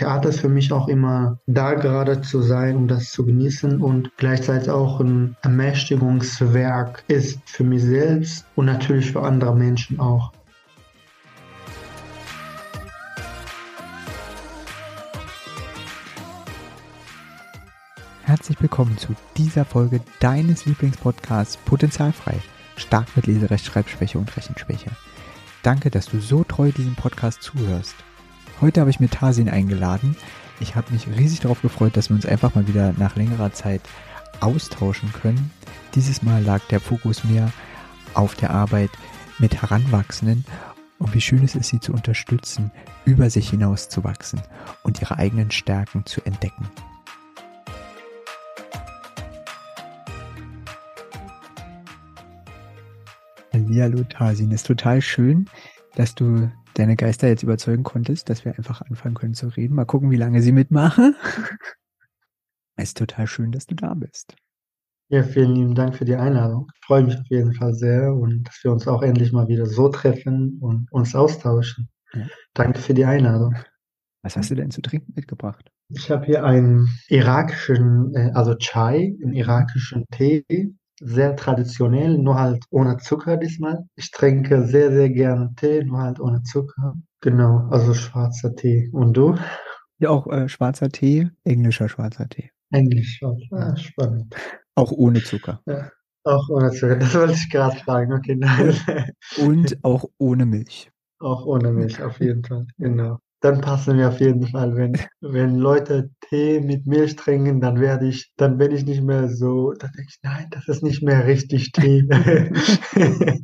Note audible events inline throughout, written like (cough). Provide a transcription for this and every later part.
Theater ist für mich auch immer da gerade zu sein, um das zu genießen und gleichzeitig auch ein Ermächtigungswerk ist für mich selbst und natürlich für andere Menschen auch. Herzlich willkommen zu dieser Folge deines Lieblingspodcasts Potenzialfrei. Stark mit Leserechtschreibschwäche und Rechenschwäche. Danke, dass du so treu diesem Podcast zuhörst. Heute habe ich mir Tarsin eingeladen. Ich habe mich riesig darauf gefreut, dass wir uns einfach mal wieder nach längerer Zeit austauschen können. Dieses Mal lag der Fokus mehr auf der Arbeit mit Heranwachsenden und wie schön es ist, sie zu unterstützen, über sich hinaus zu wachsen und ihre eigenen Stärken zu entdecken. Hallihallo Tarsin, ist total schön, dass du deine Geister jetzt überzeugen konntest, dass wir einfach anfangen können zu reden. Mal gucken, wie lange sie mitmachen. (laughs) Es ist total schön, dass du da bist. Ja, vielen lieben Dank für die Einladung. Ich freue mich auf jeden Fall sehr und dass wir uns auch endlich mal wieder so treffen und uns austauschen. Ja. Danke für die Einladung. Was hast du denn zu trinken mitgebracht? Ich habe hier einen irakischen, äh, also Chai, einen irakischen Tee sehr traditionell, nur halt ohne Zucker diesmal. Ich trinke sehr, sehr gerne Tee, nur halt ohne Zucker. Genau, also schwarzer Tee. Und du? Ja, auch äh, schwarzer Tee, englischer schwarzer Tee. Englisch. Ah, spannend. Auch ohne Zucker. Ja, auch ohne Zucker, das wollte ich gerade fragen. Okay, nein. Und auch ohne Milch. Auch ohne Milch, auf jeden Fall, genau dann passen wir auf jeden Fall. Wenn, wenn Leute Tee mit Milch trinken, dann werde ich, dann bin ich nicht mehr so, dann denke ich, nein, das ist nicht mehr richtig Tee. (laughs)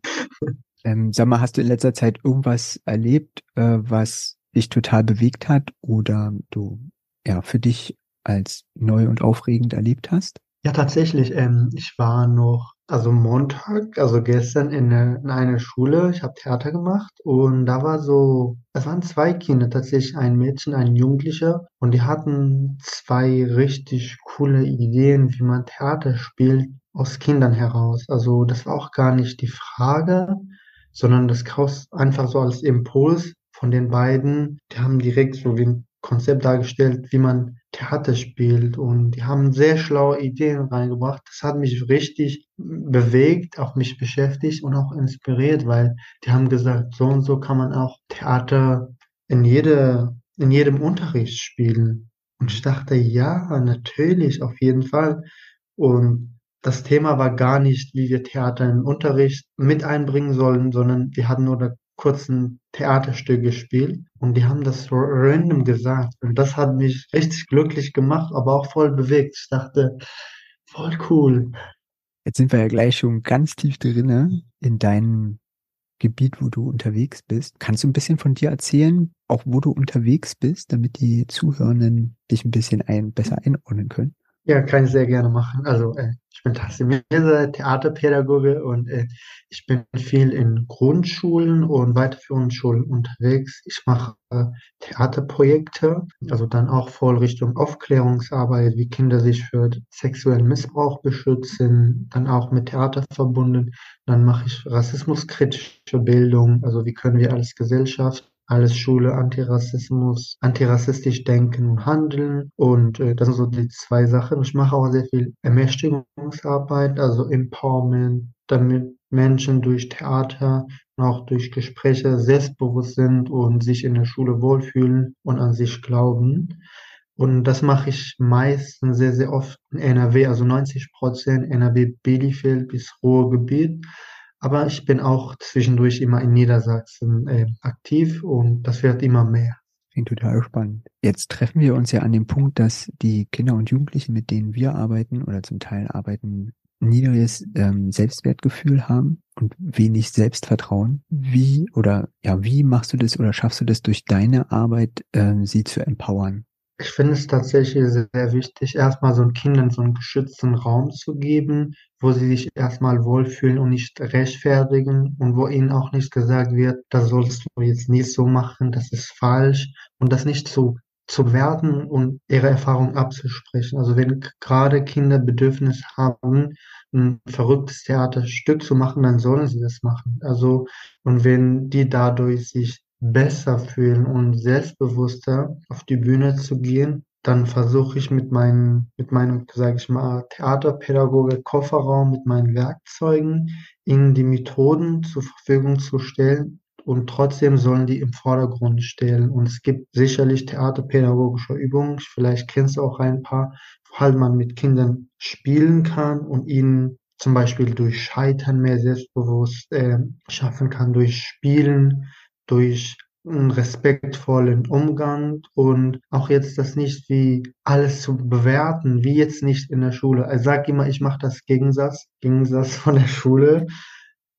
ähm, sag mal, hast du in letzter Zeit irgendwas erlebt, äh, was dich total bewegt hat oder du ja für dich als neu und aufregend erlebt hast? Ja, tatsächlich. Ähm, ich war noch also Montag, also gestern in, eine, in eine Schule, ich habe Theater gemacht und da war so, es waren zwei Kinder, tatsächlich ein Mädchen, ein Jugendlicher und die hatten zwei richtig coole Ideen, wie man Theater spielt aus Kindern heraus. Also das war auch gar nicht die Frage, sondern das kam einfach so als Impuls von den beiden. Die haben direkt so wie Konzept dargestellt, wie man Theater spielt und die haben sehr schlaue Ideen reingebracht. Das hat mich richtig bewegt, auch mich beschäftigt und auch inspiriert, weil die haben gesagt, so und so kann man auch Theater in jede, in jedem Unterricht spielen. Und ich dachte, ja, natürlich, auf jeden Fall. Und das Thema war gar nicht, wie wir Theater im Unterricht mit einbringen sollen, sondern wir hatten nur kurzen Theaterstück gespielt und die haben das random gesagt und das hat mich richtig glücklich gemacht, aber auch voll bewegt. Ich dachte, voll cool. Jetzt sind wir ja gleich schon ganz tief drinne in deinem Gebiet, wo du unterwegs bist. Kannst du ein bisschen von dir erzählen, auch wo du unterwegs bist, damit die Zuhörenden dich ein bisschen ein, besser einordnen können? Ja, kann ich sehr gerne machen. Also äh, ich bin Tassim Theaterpädagoge und äh, ich bin viel in Grundschulen und weiterführenden Schulen unterwegs. Ich mache äh, Theaterprojekte, also dann auch voll Richtung Aufklärungsarbeit, wie Kinder sich für sexuellen Missbrauch beschützen, dann auch mit Theater verbunden. Dann mache ich rassismuskritische Bildung, also wie können wir als Gesellschaft alles Schule, Antirassismus, antirassistisch denken und handeln. Und äh, das sind so die zwei Sachen. Ich mache auch sehr viel Ermächtigungsarbeit, also Empowerment, damit Menschen durch Theater und auch durch Gespräche selbstbewusst sind und sich in der Schule wohlfühlen und an sich glauben. Und das mache ich meistens sehr, sehr oft in NRW, also 90 Prozent NRW Bielefeld bis Ruhrgebiet. Aber ich bin auch zwischendurch immer in Niedersachsen äh, aktiv und das wird immer mehr. Klingt total spannend. Jetzt treffen wir uns ja an dem Punkt, dass die Kinder und Jugendlichen, mit denen wir arbeiten oder zum Teil arbeiten, niedriges ähm, Selbstwertgefühl haben und wenig Selbstvertrauen. Wie oder ja, wie machst du das oder schaffst du das durch deine Arbeit, ähm, sie zu empowern? Ich finde es tatsächlich sehr wichtig, erstmal so Kindern so einen geschützten Raum zu geben, wo sie sich erstmal wohlfühlen und nicht rechtfertigen und wo ihnen auch nicht gesagt wird, das sollst du jetzt nicht so machen, das ist falsch und das nicht zu zu bewerten und ihre Erfahrung abzusprechen. Also wenn gerade Kinder Bedürfnis haben, ein verrücktes Theaterstück zu machen, dann sollen sie das machen. Also und wenn die dadurch sich besser fühlen und selbstbewusster auf die Bühne zu gehen, dann versuche ich mit meinem, mit meinem, sage ich mal, Theaterpädagoge Kofferraum, mit meinen Werkzeugen, ihnen die Methoden zur Verfügung zu stellen und trotzdem sollen die im Vordergrund stehen. Und es gibt sicherlich theaterpädagogische Übungen, vielleicht kennst du auch ein paar, wo halt man mit Kindern spielen kann und ihnen zum Beispiel durch Scheitern mehr selbstbewusst äh, schaffen kann, durch Spielen, durch einen respektvollen Umgang und auch jetzt das nicht wie alles zu bewerten, wie jetzt nicht in der Schule. Ich sage immer, ich mache das Gegensatz, Gegensatz von der Schule.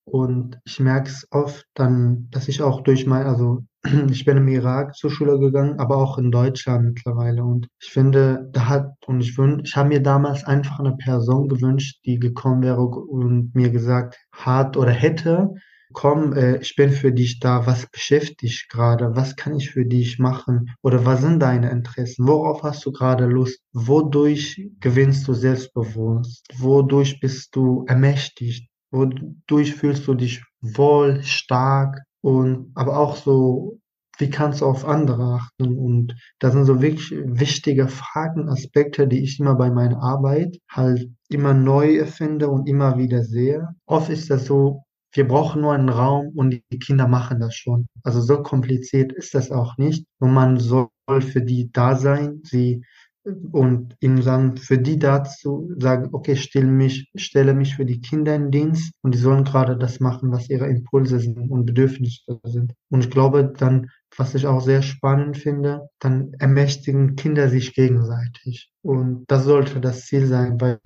Und ich merke es oft dann, dass ich auch durch mein, also (clears throat) ich bin im Irak zur Schule gegangen, aber auch in Deutschland mittlerweile. Und ich finde, da hat, und ich wünsche, ich habe mir damals einfach eine Person gewünscht, die gekommen wäre und mir gesagt hat oder hätte, komm, äh, ich bin für dich da, was beschäftigt gerade, was kann ich für dich machen? Oder was sind deine Interessen, worauf hast du gerade Lust, wodurch gewinnst du Selbstbewusst, wodurch bist du ermächtigt, wodurch fühlst du dich wohl, stark? Und aber auch so, wie kannst du auf andere achten? Und das sind so wirklich wichtige Fragen, Aspekte, die ich immer bei meiner Arbeit halt immer neu erfinde und immer wieder sehe. Oft ist das so, wir brauchen nur einen Raum und die Kinder machen das schon. Also so kompliziert ist das auch nicht. Und man soll für die da sein, sie und ihnen sagen, für die dazu sagen, okay, stelle mich, stelle mich für die Kinder in Dienst und die sollen gerade das machen, was ihre Impulse sind und Bedürfnisse sind. Und ich glaube dann, was ich auch sehr spannend finde, dann ermächtigen Kinder sich gegenseitig. Und das sollte das Ziel sein, weil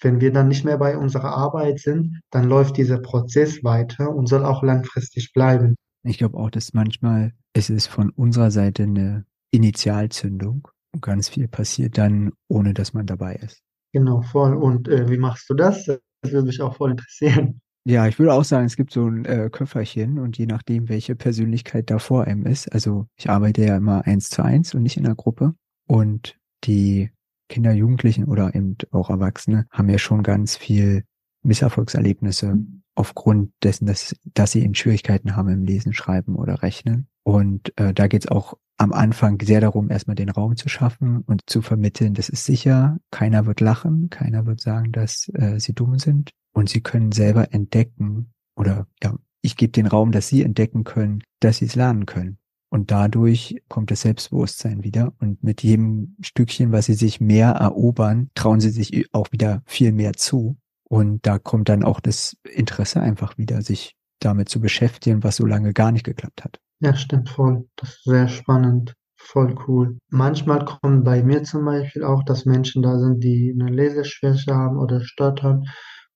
wenn wir dann nicht mehr bei unserer Arbeit sind, dann läuft dieser Prozess weiter und soll auch langfristig bleiben. Ich glaube auch, dass manchmal es ist von unserer Seite eine Initialzündung und ganz viel passiert dann, ohne dass man dabei ist. Genau, voll. Und äh, wie machst du das? Das würde mich auch voll interessieren. Ja, ich würde auch sagen, es gibt so ein äh, Köfferchen und je nachdem, welche Persönlichkeit da vor einem ist, also ich arbeite ja immer eins zu eins und nicht in der Gruppe. Und die Kinder, Jugendlichen oder eben auch Erwachsene haben ja schon ganz viel Misserfolgserlebnisse aufgrund dessen, dass, dass sie eben Schwierigkeiten haben im Lesen, Schreiben oder Rechnen. Und äh, da geht es auch am Anfang sehr darum, erstmal den Raum zu schaffen und zu vermitteln, das ist sicher, keiner wird lachen, keiner wird sagen, dass äh, sie dumm sind und sie können selber entdecken oder ja, ich gebe den Raum, dass sie entdecken können, dass sie es lernen können. Und dadurch kommt das Selbstbewusstsein wieder. Und mit jedem Stückchen, was sie sich mehr erobern, trauen sie sich auch wieder viel mehr zu. Und da kommt dann auch das Interesse einfach wieder, sich damit zu beschäftigen, was so lange gar nicht geklappt hat. Ja, stimmt voll. Das ist sehr spannend. Voll cool. Manchmal kommt bei mir zum Beispiel auch, dass Menschen da sind, die eine Leseschwäche haben oder stottern.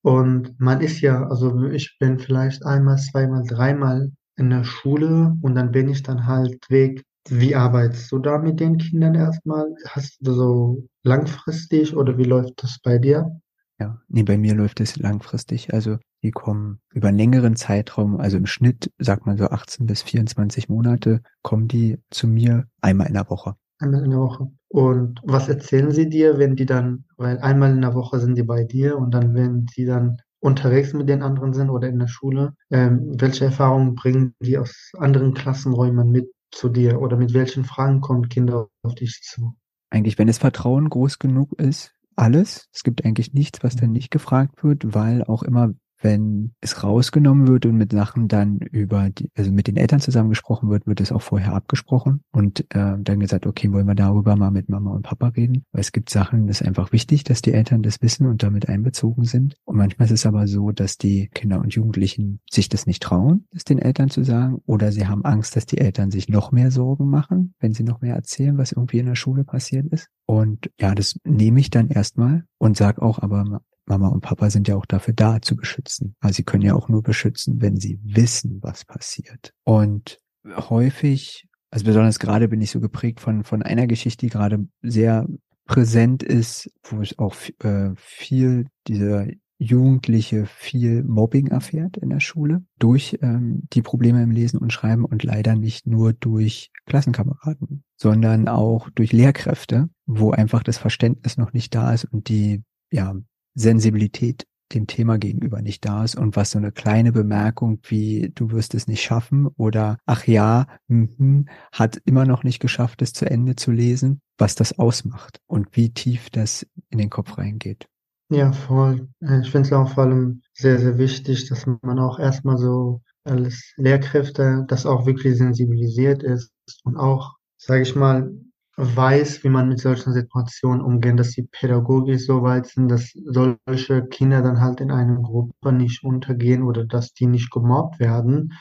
Und man ist ja, also ich bin vielleicht einmal, zweimal, dreimal in der Schule und dann bin ich dann halt weg. Wie arbeitest du da mit den Kindern erstmal? Hast du so langfristig oder wie läuft das bei dir? Ja, nee, bei mir läuft es langfristig. Also die kommen über einen längeren Zeitraum, also im Schnitt sagt man so 18 bis 24 Monate, kommen die zu mir einmal in der Woche. Einmal in der Woche. Und was erzählen sie dir, wenn die dann, weil einmal in der Woche sind die bei dir und dann, wenn die dann unterwegs mit den anderen sind oder in der Schule, ähm, welche Erfahrungen bringen die aus anderen Klassenräumen mit zu dir oder mit welchen Fragen kommen Kinder auf dich zu? Eigentlich, wenn das Vertrauen groß genug ist, alles. Es gibt eigentlich nichts, was dann mhm. nicht gefragt wird, weil auch immer wenn es rausgenommen wird und mit Sachen dann über die, also mit den Eltern zusammengesprochen wird, wird es auch vorher abgesprochen und äh, dann gesagt, okay, wollen wir darüber mal mit Mama und Papa reden, weil es gibt Sachen, das ist einfach wichtig, dass die Eltern das wissen und damit einbezogen sind. Und manchmal ist es aber so, dass die Kinder und Jugendlichen sich das nicht trauen, es den Eltern zu sagen, oder sie haben Angst, dass die Eltern sich noch mehr Sorgen machen, wenn sie noch mehr erzählen, was irgendwie in der Schule passiert ist. Und ja, das nehme ich dann erstmal und sag auch, aber Mama und Papa sind ja auch dafür da zu beschützen. Also sie können ja auch nur beschützen, wenn sie wissen, was passiert. Und häufig, also besonders gerade bin ich so geprägt von, von einer Geschichte, die gerade sehr präsent ist, wo es auch äh, viel dieser Jugendliche viel Mobbing erfährt in der Schule durch ähm, die Probleme im Lesen und Schreiben und leider nicht nur durch Klassenkameraden, sondern auch durch Lehrkräfte, wo einfach das Verständnis noch nicht da ist und die ja Sensibilität dem Thema gegenüber nicht da ist und was so eine kleine Bemerkung wie du wirst es nicht schaffen oder ach ja, mh, hat immer noch nicht geschafft, es zu Ende zu lesen, was das ausmacht und wie tief das in den Kopf reingeht. Ja, voll. Äh, ich finde es auch vor allem sehr, sehr wichtig, dass man auch erstmal so als Lehrkräfte das auch wirklich sensibilisiert ist und auch, sage ich mal, weiß, wie man mit solchen Situationen umgeht, dass die pädagogisch so weit sind, dass solche Kinder dann halt in einer Gruppe nicht untergehen oder dass die nicht gemobbt werden,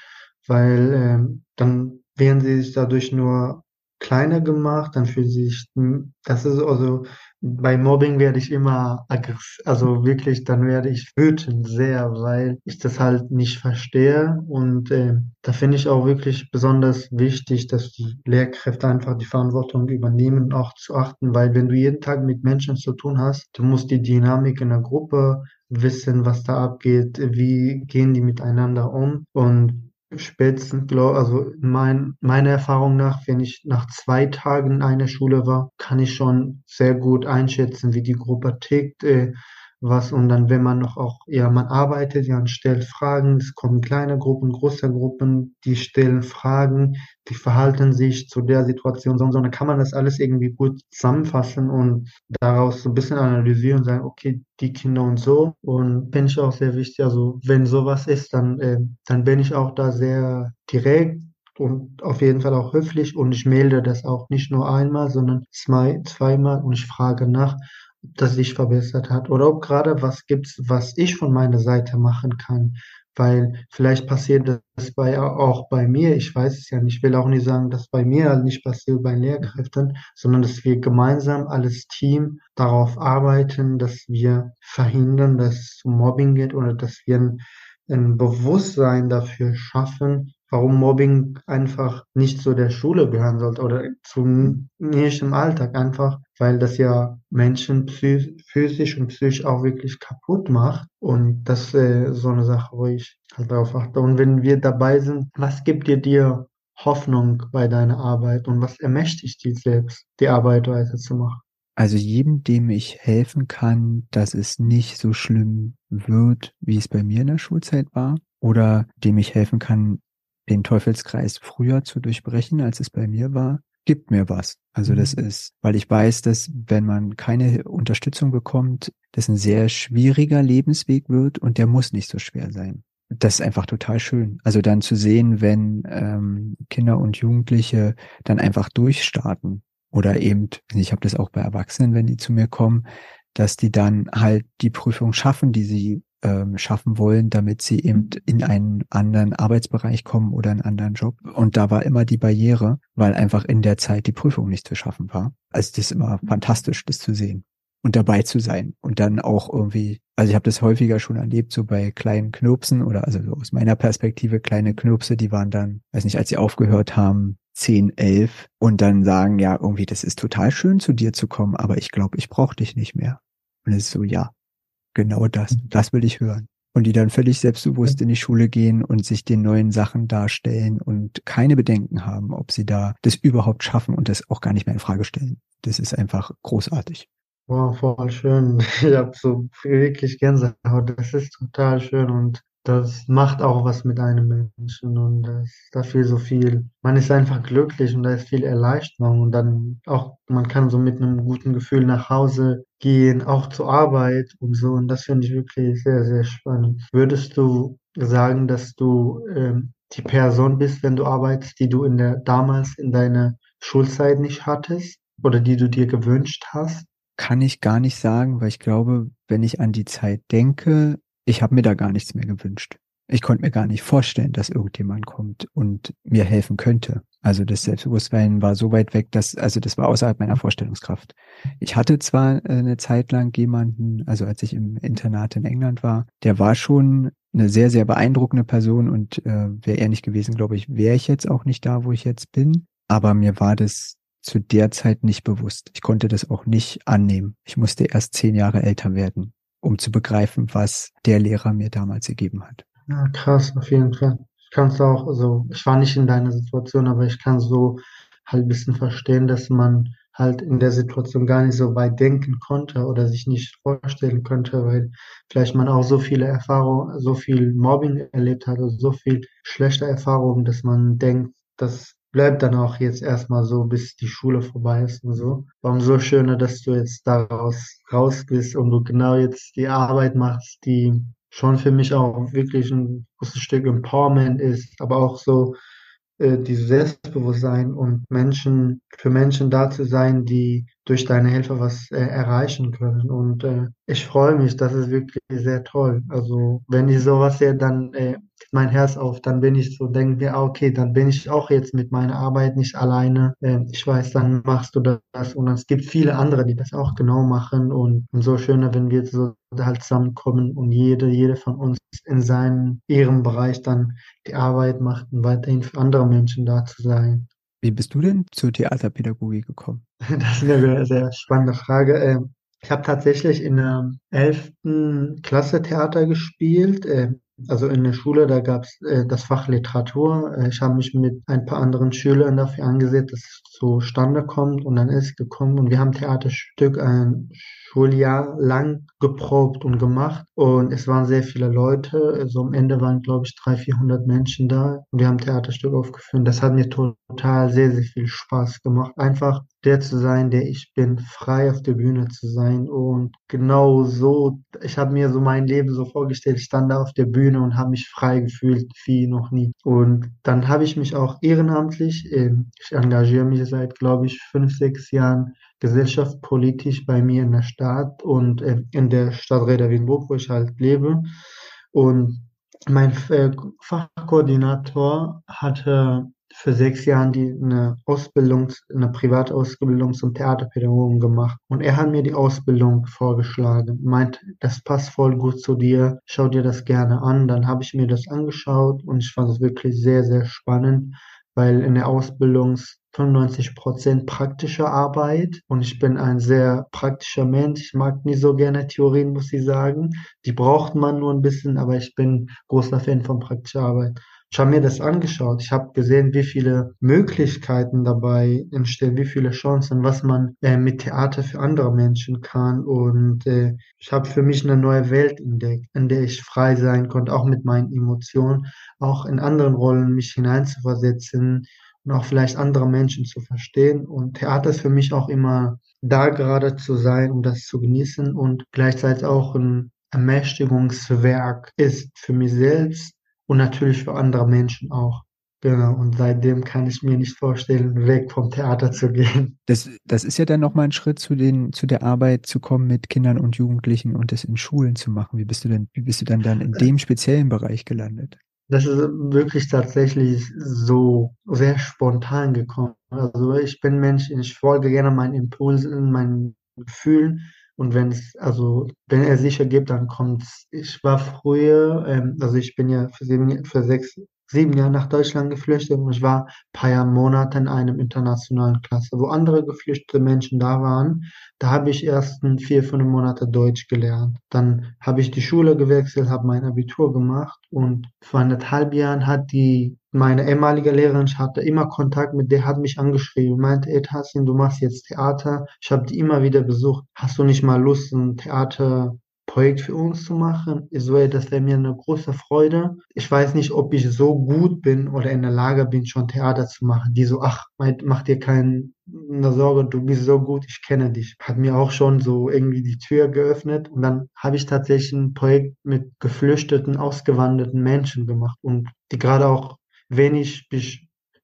weil ähm, dann werden sie sich dadurch nur kleiner gemacht, dann fühlen sie sich, das ist also bei Mobbing werde ich immer aggressiv, also wirklich, dann werde ich wütend sehr, weil ich das halt nicht verstehe. Und äh, da finde ich auch wirklich besonders wichtig, dass die Lehrkräfte einfach die Verantwortung übernehmen, auch zu achten, weil wenn du jeden Tag mit Menschen zu tun hast, du musst die Dynamik in der Gruppe wissen, was da abgeht, wie gehen die miteinander um und spätestens, glaub, also mein, meiner Erfahrung nach, wenn ich nach zwei Tagen in einer Schule war, kann ich schon sehr gut einschätzen, wie die Gruppe tickt, äh, was. Und dann, wenn man noch auch, ja, man arbeitet, ja, und stellt Fragen, es kommen kleine Gruppen, große Gruppen, die stellen Fragen, die verhalten sich zu der Situation so und so, dann kann man das alles irgendwie gut zusammenfassen und daraus so ein bisschen analysieren und sagen, okay, die Kinder und so. Und bin ich auch sehr wichtig, also wenn sowas ist, dann, äh, dann bin ich auch da sehr direkt und auf jeden Fall auch höflich. Und ich melde das auch nicht nur einmal, sondern zwei, zweimal. Und ich frage nach das sich verbessert hat? Oder ob gerade was gibt's, was ich von meiner Seite machen kann, weil vielleicht passiert das bei, auch bei mir, ich weiß es ja nicht, ich will auch nicht sagen, dass bei mir nicht passiert bei Lehrkräften, sondern dass wir gemeinsam als Team darauf arbeiten, dass wir verhindern, dass es zu Mobbing geht oder dass wir ein, ein Bewusstsein dafür schaffen, warum Mobbing einfach nicht zu der Schule gehören sollte oder zum nicht im Alltag einfach, weil das ja Menschen physisch und psychisch auch wirklich kaputt macht und das ist äh, so eine Sache, wo ich halt darauf achte. Und wenn wir dabei sind, was gibt dir dir Hoffnung bei deiner Arbeit und was ermächtigt dich selbst, die Arbeit weiterzumachen? Also jedem, dem ich helfen kann, dass es nicht so schlimm wird, wie es bei mir in der Schulzeit war, oder dem ich helfen kann, den Teufelskreis früher zu durchbrechen, als es bei mir war, gibt mir was. Also mhm. das ist, weil ich weiß, dass wenn man keine Unterstützung bekommt, das ein sehr schwieriger Lebensweg wird und der muss nicht so schwer sein. Das ist einfach total schön. Also dann zu sehen, wenn ähm, Kinder und Jugendliche dann einfach durchstarten oder eben, ich habe das auch bei Erwachsenen, wenn die zu mir kommen, dass die dann halt die Prüfung schaffen, die sie ähm, schaffen wollen, damit sie eben in einen anderen Arbeitsbereich kommen oder einen anderen Job. Und da war immer die Barriere, weil einfach in der Zeit die Prüfung nicht zu schaffen war. Also das ist immer fantastisch, das zu sehen und dabei zu sein und dann auch irgendwie, also ich habe das häufiger schon erlebt, so bei kleinen Knirpsen oder also so aus meiner Perspektive kleine Knirpse, die waren dann, weiß nicht, als sie aufgehört haben, 10, 11 und dann sagen, ja, irgendwie, das ist total schön zu dir zu kommen, aber ich glaube, ich brauche dich nicht mehr. Und es ist so, ja, genau das, das will ich hören. Und die dann völlig selbstbewusst in die Schule gehen und sich den neuen Sachen darstellen und keine Bedenken haben, ob sie da das überhaupt schaffen und das auch gar nicht mehr in Frage stellen. Das ist einfach großartig. Wow, voll schön. (laughs) Ich habe so wirklich Gänsehaut. Das ist total schön und das macht auch was mit einem Menschen und das, da viel so viel. Man ist einfach glücklich und da ist viel Erleichterung und dann auch, man kann so mit einem guten Gefühl nach Hause gehen, auch zur Arbeit und so und das finde ich wirklich sehr, sehr spannend. Würdest du sagen, dass du ähm, die Person bist, wenn du arbeitest, die du in der, damals in deiner Schulzeit nicht hattest oder die du dir gewünscht hast? Kann ich gar nicht sagen, weil ich glaube, wenn ich an die Zeit denke, ich habe mir da gar nichts mehr gewünscht. Ich konnte mir gar nicht vorstellen, dass irgendjemand kommt und mir helfen könnte. Also das Selbstbewusstsein war so weit weg, dass, also das war außerhalb meiner Vorstellungskraft. Ich hatte zwar äh, eine Zeit lang jemanden, also als ich im Internat in England war, der war schon eine sehr, sehr beeindruckende Person und äh, wäre er nicht gewesen, glaube ich, wäre ich jetzt auch nicht da, wo ich jetzt bin. Aber mir war das zu der Zeit nicht bewusst. Ich konnte das auch nicht annehmen. Ich musste erst zehn Jahre älter werden um zu begreifen, was der Lehrer mir damals gegeben hat. Ja, krass, auf jeden Fall. Ich kann es auch, also ich war nicht in deiner Situation, aber ich kann so halt ein bisschen verstehen, dass man halt in der Situation gar nicht so weit denken konnte oder sich nicht vorstellen könnte, weil vielleicht man auch so viele Erfahrungen, so viel Mobbing erlebt hat, also so viel schlechte Erfahrungen, dass man denkt, das bleibt dann auch jetzt erstmal so, bis die Schule vorbei ist und so. War umso schöner, dass du jetzt daraus raus bist und du genau jetzt die Arbeit machst, die schon für mich auch wirklich ein großes Stück Empowerment ist, aber auch so äh, dieses Selbstbewusstsein und Menschen, für Menschen da zu sein, die durch deine Hilfe was äh, erreichen können. Und äh, ich freue mich, das ist wirklich sehr toll. Also wenn ich sowas sehe, dann äh, mein Herz auf, dann bin ich so, denke mir, ah, okay, dann bin ich auch jetzt mit meiner Arbeit nicht alleine. Äh, ich weiß, dann machst du das und es gibt viele andere, die das auch genau machen und umso schöner, wenn wir so halt zusammenkommen und jede, jede von uns in seinem ihrem Bereich dann die Arbeit macht und weiterhin für andere Menschen da zu sein. Wie bist du denn zur Theaterpädagogik gekommen? (laughs) Das ist eine sehr spannende Frage. Ähm, ich habe tatsächlich in der 11. Klasse Theater gespielt. Also in der Schule, da gab es äh, das Fach Literatur. Äh, ich habe mich mit ein paar anderen Schülern dafür angesetzt, dass es zustande kommt und dann ist gekommen und wir haben Theaterstück ein Schuljahr lang geprobt und gemacht und es waren sehr viele Leute. Also am Ende waren, glaube ich, 300, 400 Menschen da und wir haben Theaterstück aufgeführt. Das hat mir total sehr, sehr viel Spaß gemacht. Einfach der zu sein, der ich bin, frei auf der Bühne zu sein und genau so, ich habe mir so mein Leben so vorgestellt, ich stand da auf der Bühne und habe mich frei gefühlt wie noch nie. Und dann habe ich mich auch ehrenamtlich, ich engagiere mich seit, glaube ich, fünf, sechs Jahren gesellschaftspolitisch bei mir in der Stadt und in der Stadt Reda Wienburg, wo ich halt lebe. Und mein äh, Fachkoordinator hatte für sechs Jahren die, eine Ausbildung, eine Privatausbildung zum Theaterpädagogen gemacht. Und er hat mir die Ausbildung vorgeschlagen, meint, das passt voll gut zu dir, schau dir das gerne an. Dann habe ich mir das angeschaut und ich fand es wirklich sehr, sehr spannend, weil in der Ausbildung 95 Prozent praktische Arbeit und ich bin ein sehr praktischer Mensch. Ich mag nicht so gerne Theorien, muss ich sagen. Die braucht man nur ein bisschen, aber ich bin großer Fan von praktischer Arbeit. Ich habe mir das angeschaut. Ich habe gesehen, wie viele Möglichkeiten dabei entstehen, wie viele Chancen, was man äh, mit Theater für andere Menschen kann. Und äh, ich habe für mich eine neue Welt entdeckt, in der ich frei sein konnte, auch mit meinen Emotionen, auch in anderen Rollen mich hineinzuversetzen und auch vielleicht andere Menschen zu verstehen. Und Theater ist für mich auch immer da gerade zu sein, um das zu genießen und gleichzeitig auch ein Ermächtigungswerk ist für mich selbst und natürlich für andere Menschen auch. Genau, und seitdem kann ich mir nicht vorstellen, weg vom Theater zu gehen. (laughs) Das, das ist ja dann nochmal ein Schritt zu, den, zu der Arbeit zu kommen mit Kindern und Jugendlichen und das in Schulen zu machen. Wie bist du denn, wie bist du dann dann in dem speziellen Bereich gelandet? Das ist wirklich tatsächlich so sehr spontan gekommen. Also ich bin Mensch, ich folge gerne meinen Impulsen, meinen Gefühlen und wenn es, also, wenn er sich ergibt, dann kommt's. Ich war früher, ähm, also ich bin ja für sieben, für sechs, sieben Jahre nach Deutschland geflüchtet und ich war ein paar Monate in einem internationalen Klasse, wo andere geflüchtete Menschen da waren. Da habe ich erst vier, fünf Monate Deutsch gelernt. Dann habe ich die Schule gewechselt, habe mein Abitur gemacht und vor anderthalb Jahren hat die meine ehemalige Lehrerin, ich hatte immer Kontakt mit der, hat mich angeschrieben, meinte, ey Tassin, du machst jetzt Theater. Ich habe die immer wieder besucht. Hast du nicht mal Lust, ein Theaterprojekt für uns zu machen? So, ey, das wäre mir eine große Freude. Ich weiß nicht, ob ich so gut bin oder in der Lage bin, schon Theater zu machen. Die so, ach, mach dir keine Sorge, du bist so gut, ich kenne dich. Hat mir auch schon so irgendwie die Tür geöffnet und dann habe ich tatsächlich ein Projekt mit geflüchteten, ausgewanderten Menschen gemacht und die gerade auch wenig bis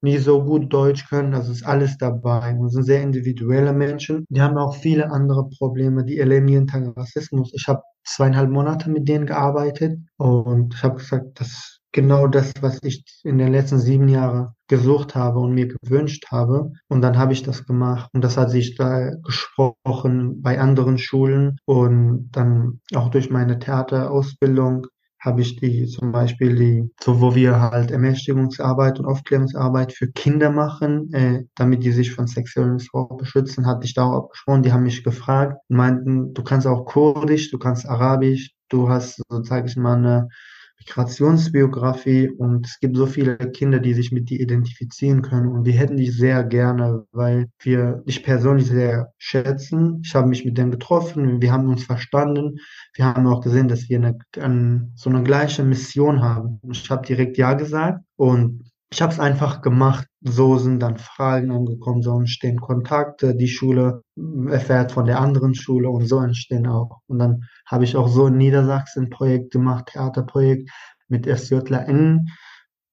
nie so gut Deutsch können, also ist alles dabei. Und sind sehr individuelle Menschen. Die haben auch viele andere Probleme, die erleben jeden Tag Rassismus. Ich habe zweieinhalb Monate mit denen gearbeitet und ich habe gesagt, das ist genau das, was ich in den letzten sieben Jahren gesucht habe und mir gewünscht habe. Und dann habe ich das gemacht. Und das hat sich da gesprochen bei anderen Schulen und dann auch durch meine Theaterausbildung habe ich die zum Beispiel die, so wo wir halt Ermächtigungsarbeit und Aufklärungsarbeit für Kinder machen, äh, damit die sich von sexuellen Missbrauch beschützen, hatte ich da auch abgesprochen. Die haben mich gefragt und meinten, du kannst auch Kurdisch, du kannst Arabisch, du hast, so sage ich mal, eine Migrationsbiografie und es gibt so viele Kinder, die sich mit dir identifizieren können und wir hätten dich sehr gerne, weil wir dich persönlich sehr schätzen. Ich habe mich mit denen getroffen, wir haben uns verstanden, wir haben auch gesehen, dass wir eine, eine so eine gleiche Mission haben. Ich habe direkt Ja gesagt und ich habe es einfach gemacht. So sind dann Fragen angekommen, so entstehen Kontakte. Die Schule erfährt von der anderen Schule und so entstehen auch. Und dann habe ich auch so in Niedersachsen ein Projekt gemacht, Theaterprojekt mit SJLN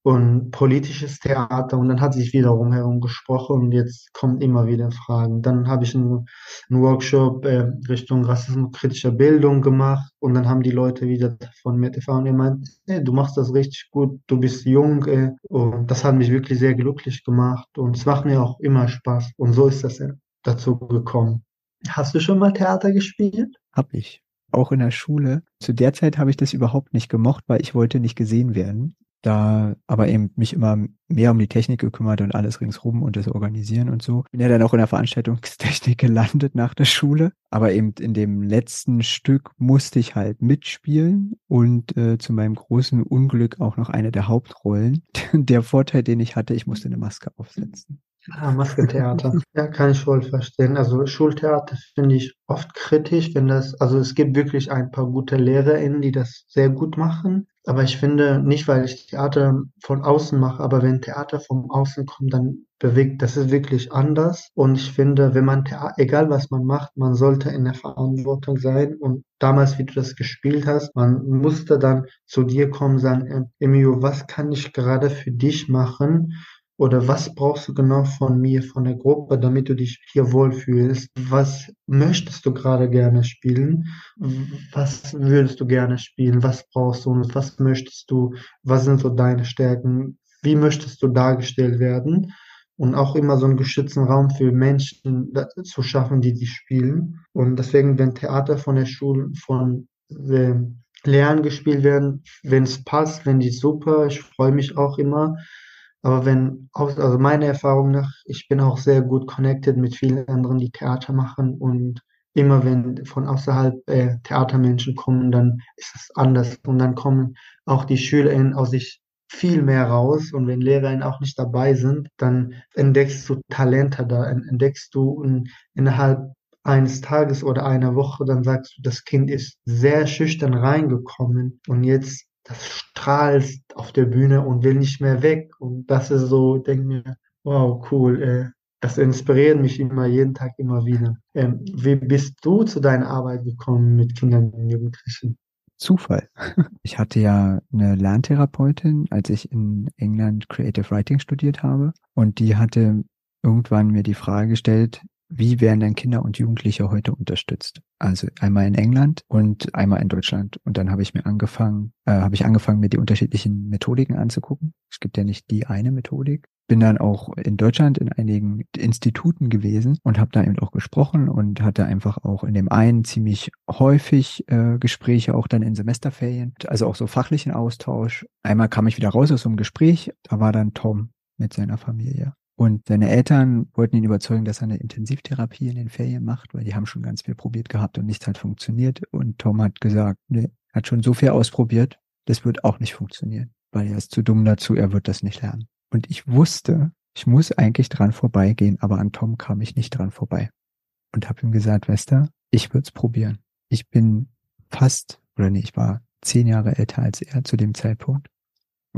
und politisches Theater und dann hat sich wiederum herumgesprochen und jetzt kommen immer wieder Fragen. Dann habe ich einen, einen Workshop äh, Richtung rassismuskritischer Bildung gemacht und dann haben die Leute wieder von mir erfahren gemeint, hey, du machst das richtig gut, du bist jung äh, und das hat mich wirklich sehr glücklich gemacht und es macht mir auch immer Spaß und so ist das ja dazu gekommen. Hast du schon mal Theater gespielt? Hab ich. Auch in der Schule. Zu der Zeit habe ich das überhaupt nicht gemocht, weil ich wollte nicht gesehen werden da aber eben mich immer mehr um die Technik gekümmert und alles ringsrum und das Organisieren und so. Bin ja dann auch in der Veranstaltungstechnik (laughs) gelandet nach der Schule, aber eben in dem letzten Stück musste ich halt mitspielen und äh, zu meinem großen Unglück auch noch eine der Hauptrollen. (laughs) der Vorteil, den ich hatte, ich musste eine Maske aufsetzen. Ah, Maskentheater. (laughs) Ja, kann ich voll verstehen. Also Schultheater finde ich oft kritisch, wenn das, also es gibt wirklich ein paar gute LehrerInnen, die das sehr gut machen. Aber ich finde, nicht weil ich Theater von außen mache, aber wenn Theater vom Außen kommt, dann bewegt, das ist wirklich anders. Und ich finde, wenn man Theater, egal was man macht, man sollte in der Verantwortung sein. Und damals, wie du das gespielt hast, man musste dann zu dir kommen, sagen, Emilio, was kann ich gerade für dich machen? Oder was brauchst du genau von mir, von der Gruppe, damit du dich hier wohlfühlst? Was möchtest du gerade gerne spielen? Was würdest du gerne spielen? Was brauchst du und was möchtest du? Was sind so deine Stärken? Wie möchtest du dargestellt werden? Und auch immer so einen geschützten Raum für Menschen zu schaffen, die die spielen. Und deswegen, wenn Theater von der Schule, von äh, Lehrern gespielt werden, wenn es passt, wenn die super, ich freue mich auch immer. Aber wenn, also meiner Erfahrung nach, ich bin auch sehr gut connected mit vielen anderen, die Theater machen und immer wenn von außerhalb äh, Theatermenschen kommen, dann ist es anders. Und dann kommen auch die SchülerInnen aus sich viel mehr raus. Und wenn LehrerInnen auch nicht dabei sind, dann entdeckst du Talente da, entdeckst du in, innerhalb eines Tages oder einer Woche, dann sagst du, das Kind ist sehr schüchtern reingekommen. Und jetzt das strahlt auf der Bühne und will nicht mehr weg. Und das ist so, denke mir, wow, cool. Äh, das inspiriert mich immer, jeden Tag immer wieder. Ähm, wie bist du zu deiner Arbeit gekommen mit Kindern und Jugendlichen? Zufall. (laughs) Ich hatte ja eine Lerntherapeutin, als ich in England Creative Writing studiert habe. Und die hatte irgendwann mir die Frage gestellt, wie werden denn Kinder und Jugendliche heute unterstützt? Also einmal in England und einmal in Deutschland. Und dann habe ich mir angefangen, äh, habe ich angefangen, mir die unterschiedlichen Methodiken anzugucken. Es gibt ja nicht die eine Methodik. Bin dann auch in Deutschland in einigen Instituten gewesen und habe da eben auch gesprochen und hatte einfach auch in dem einen ziemlich häufig äh, Gespräche, auch dann in Semesterferien, also auch so fachlichen Austausch. Einmal kam ich wieder raus aus so einem Gespräch, da war dann Tom mit seiner Familie. Und seine Eltern wollten ihn überzeugen, dass er eine Intensivtherapie in den Ferien macht, weil die haben schon ganz viel probiert gehabt und nichts hat funktioniert. Und Tom hat gesagt, nee, hat schon so viel ausprobiert, das wird auch nicht funktionieren, weil er ist zu dumm dazu, er wird das nicht lernen. Und ich wusste, ich muss eigentlich dran vorbeigehen, aber an Tom kam ich nicht dran vorbei. Und habe ihm gesagt, Wester, ich würde es probieren. Ich bin fast, oder nee, ich war zehn Jahre älter als er zu dem Zeitpunkt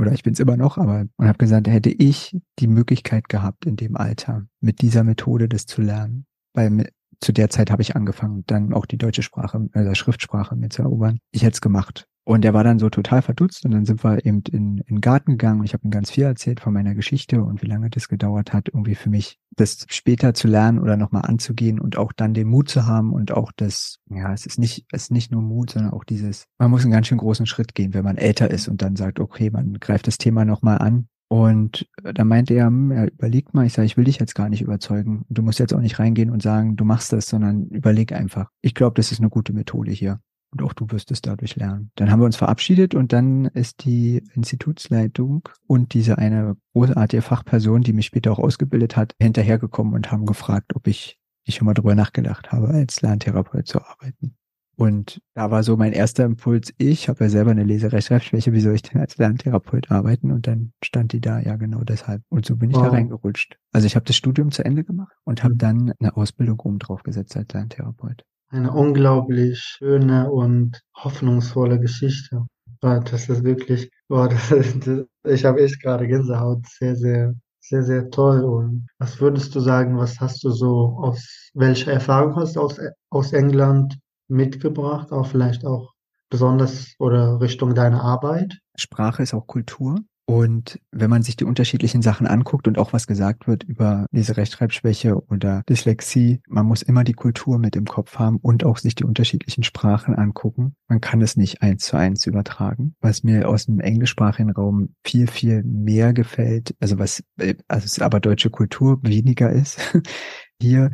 oder ich bin es immer noch, aber und habe gesagt, hätte ich die Möglichkeit gehabt, in dem Alter mit dieser Methode das zu lernen, weil zu der Zeit habe ich angefangen, dann auch die deutsche Sprache, äh, Schriftsprache mir zu erobern. Ich hätte es gemacht. Und er war dann so total verdutzt und dann sind wir eben in, in den Garten gegangen und ich habe ihm ganz viel erzählt von meiner Geschichte und wie lange das gedauert hat, irgendwie für mich das später zu lernen oder nochmal anzugehen und auch dann den Mut zu haben und auch das, ja, es ist nicht, es ist nicht nur Mut, sondern auch dieses, man muss einen ganz schön großen Schritt gehen, wenn man älter ist und dann sagt, okay, man greift das Thema nochmal an und da meinte er, hm, er überlegt mal, ich sage, ich will dich jetzt gar nicht überzeugen. Du musst jetzt auch nicht reingehen und sagen, du machst das, sondern überleg einfach. Ich glaube, das ist eine gute Methode hier. Und auch du wirst es dadurch lernen. Dann haben wir uns verabschiedet und dann ist die Institutsleitung und diese eine großartige Fachperson, die mich später auch ausgebildet hat, hinterhergekommen und haben gefragt, ob ich nicht schon mal drüber nachgedacht habe, als Lerntherapeut zu arbeiten. Und da war so mein erster Impuls, ich habe ja selber eine Leserechtschreibschwäche, wie soll ich denn als Lerntherapeut arbeiten? Und dann stand die da, ja genau deshalb. Und so bin ich wow. da reingerutscht. Also ich habe das Studium zu Ende gemacht und habe mhm. dann eine Ausbildung oben drauf gesetzt als Lerntherapeut. Eine unglaublich schöne und hoffnungsvolle Geschichte. Das ist wirklich, boah, das ist, ich habe echt gerade Gänsehaut. Sehr, sehr, sehr, sehr toll. Und was würdest du sagen, was hast du so aus, welche Erfahrung hast du aus, aus England mitgebracht, auch vielleicht auch besonders oder Richtung deiner Arbeit? Sprache ist auch Kultur. Und wenn man sich die unterschiedlichen Sachen anguckt und auch was gesagt wird über diese Rechtschreibschwäche oder Dyslexie, man muss immer die Kultur mit im Kopf haben und auch sich die unterschiedlichen Sprachen angucken. Man kann es nicht eins zu eins übertragen. Was mir aus dem englischsprachigen Raum viel, viel mehr gefällt, also was, also es aber deutsche Kultur weniger ist, (laughs) hier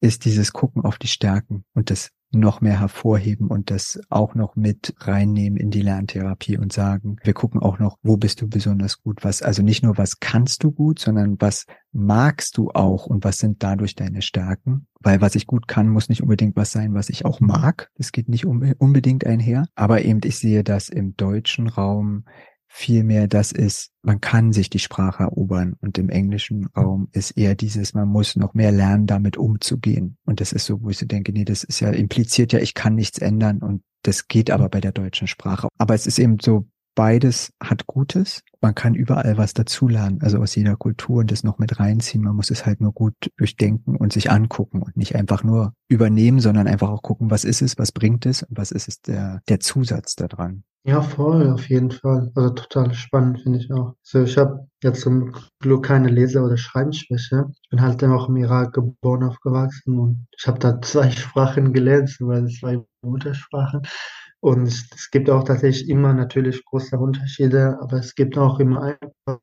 ist dieses Gucken auf die Stärken und das noch mehr hervorheben und das auch noch mit reinnehmen in die Lerntherapie und sagen, wir gucken auch noch, wo bist du besonders gut, was, also nicht nur was kannst du gut, sondern was magst du auch und was sind dadurch deine Stärken? Weil was ich gut kann, muss nicht unbedingt was sein, was ich auch mag. Das geht nicht unbedingt einher. Aber eben, ich sehe das im deutschen Raum Vielmehr das ist, man kann sich die Sprache erobern und im englischen Raum ist eher dieses, man muss noch mehr lernen, damit umzugehen. Und das ist so, wo ich so denke, nee, das ist ja impliziert ja, ich kann nichts ändern und das geht aber bei der deutschen Sprache. Aber es ist eben so, beides hat Gutes. Man kann überall was dazulernen, also aus jeder Kultur und das noch mit reinziehen. Man muss es halt nur gut durchdenken und sich angucken und nicht einfach nur übernehmen, sondern einfach auch gucken, was ist es, was bringt es und was ist es der, der Zusatz daran. Ja, voll, auf jeden Fall. Also total spannend, finde ich auch. So, ich habe jetzt zum Glück keine Lese- oder Schreibschwäche. Ich bin halt dann auch im Irak geboren, aufgewachsen und ich habe da zwei (laughs) Sprachen gelernt, weil zwei Muttersprachen. Und es gibt auch tatsächlich immer natürlich große Unterschiede, aber es gibt auch immer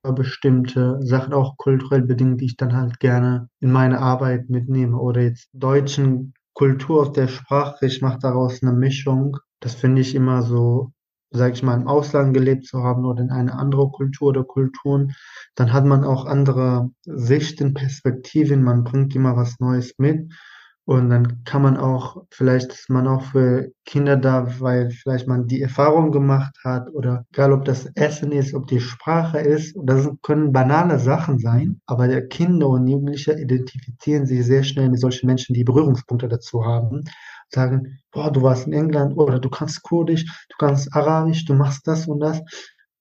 bestimmte Sachen, auch kulturell bedingt, die ich dann halt gerne in meine Arbeit mitnehme. Oder jetzt deutschen Kultur aus der Sprache, ich mache daraus eine Mischung. Das finde ich immer so sage ich mal, im Ausland gelebt zu haben oder in eine andere Kultur oder Kulturen, dann hat man auch andere Sichten, Perspektiven, man bringt immer was Neues mit. Und dann kann man auch, vielleicht ist man auch für Kinder da, weil vielleicht man die Erfahrung gemacht hat oder egal ob das Essen ist, ob die Sprache ist, das können banale Sachen sein, aber der Kinder und Jugendliche identifizieren sich sehr schnell mit solchen Menschen, die Berührungspunkte dazu haben. Sagen, boah, du warst in England oder du kannst Kurdisch, du kannst Arabisch, du machst das und das.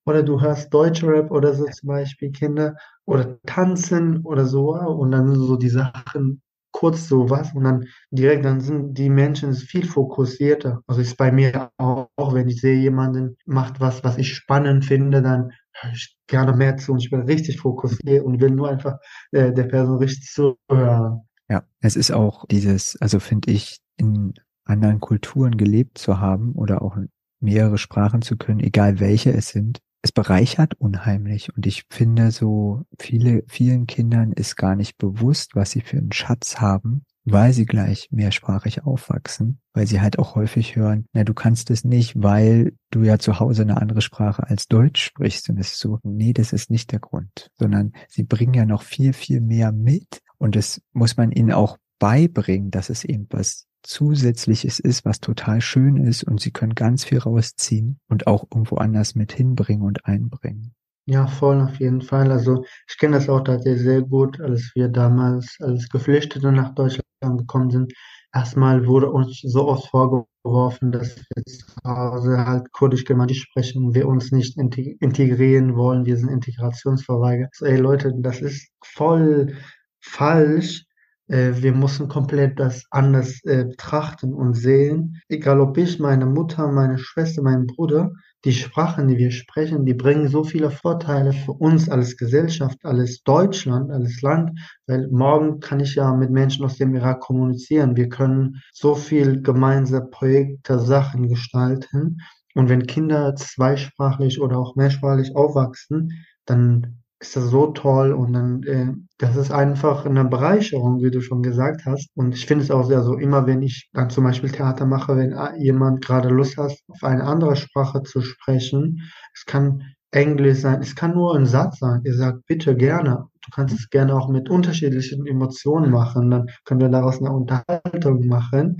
Oder du hörst Deutsche Rap oder so zum Beispiel Kinder. Oder tanzen oder so und dann so die Sachen kurz so was und dann direkt, dann sind die Menschen viel fokussierter. Also ist bei mir auch, auch, wenn ich sehe, jemanden macht was, was ich spannend finde, dann höre ich gerne mehr zu und ich bin richtig fokussiert und will nur einfach äh, der Person richtig zuhören. Ja, es ist auch dieses, also finde ich, in anderen Kulturen gelebt zu haben oder auch mehrere Sprachen zu können, egal welche es sind, es bereichert unheimlich. Und ich finde, so viele, vielen Kindern ist gar nicht bewusst, was sie für einen Schatz haben, weil sie gleich mehrsprachig aufwachsen, weil sie halt auch häufig hören, na, du kannst es nicht, weil du ja zu Hause eine andere Sprache als Deutsch sprichst. Und es ist so, nee, das ist nicht der Grund, sondern sie bringen ja noch viel, viel mehr mit. Und das muss man ihnen auch beibringen, dass es eben was Zusätzliches ist, was total schön ist und sie können ganz viel rausziehen und auch irgendwo anders mit hinbringen und einbringen. Ja, voll auf jeden Fall. Also ich kenne das auch tatsächlich sehr gut, als wir damals als Geflüchtete nach Deutschland gekommen sind. Erstmal wurde uns so oft vorgeworfen, dass wir zu Hause halt kurdisch germanisch sprechen und wir uns nicht integrieren wollen. Wir sind Integrationsverweiger. So, ey Leute, das ist voll falsch wir müssen komplett das anders äh, betrachten und sehen. Egal ob ich, meine Mutter, meine Schwester, mein Bruder, die Sprachen, die wir sprechen, die bringen so viele Vorteile für uns als Gesellschaft, als Deutschland, als Land, weil morgen kann ich ja mit Menschen aus dem Irak kommunizieren. Wir können so viel gemeinsame Projekte, Sachen gestalten. Und wenn Kinder zweisprachlich oder auch mehrsprachlich aufwachsen, dann ist das so toll und dann, äh, das ist einfach eine Bereicherung, wie du schon gesagt hast. Und ich finde es auch sehr so, immer wenn ich dann zum Beispiel Theater mache, wenn jemand gerade Lust hat, auf eine andere Sprache zu sprechen, es kann Englisch sein, es kann nur ein Satz sein. Ihr sagt bitte gerne. Du kannst es gerne auch mit unterschiedlichen Emotionen machen. Dann können wir daraus eine Unterhaltung machen.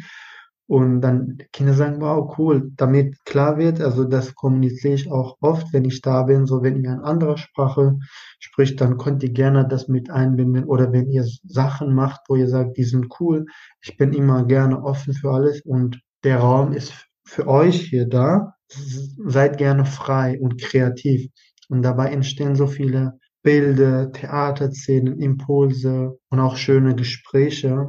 Und dann Kinder sagen, wow, cool, damit klar wird, also das kommuniziere ich auch oft, wenn ich da bin, so wenn ihr eine andere Sprache spricht, dann könnt ihr gerne das mit einbinden oder wenn ihr Sachen macht, wo ihr sagt, die sind cool, ich bin immer gerne offen für alles und der Raum ist für euch hier da, seid gerne frei und kreativ. Und dabei entstehen so viele Bilder, Theaterszenen, Impulse und auch schöne Gespräche.